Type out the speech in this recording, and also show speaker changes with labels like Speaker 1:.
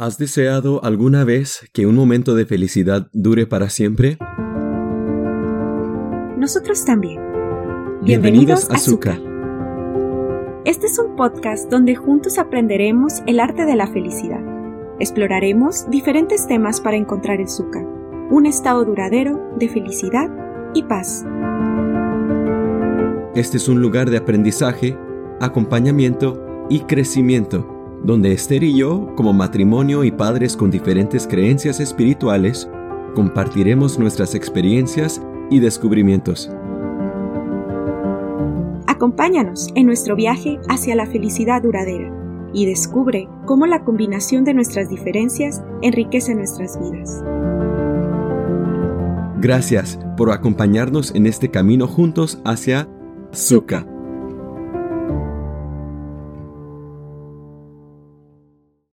Speaker 1: ¿Has deseado alguna vez que un momento de felicidad dure para siempre?
Speaker 2: Nosotros también.
Speaker 1: Bienvenidos, a Zuka.
Speaker 2: Este es un podcast donde juntos aprenderemos el arte de la felicidad. Exploraremos diferentes temas para encontrar el Zuka, un estado duradero de felicidad y paz.
Speaker 1: Este es un lugar de aprendizaje, acompañamiento y crecimiento donde Esther y yo, como matrimonio y padres con diferentes creencias espirituales, compartiremos nuestras experiencias y descubrimientos.
Speaker 2: Acompáñanos en nuestro viaje hacia la felicidad duradera y descubre cómo la combinación de nuestras diferencias enriquece nuestras vidas.
Speaker 1: Gracias por acompañarnos en este camino juntos hacia Zuka.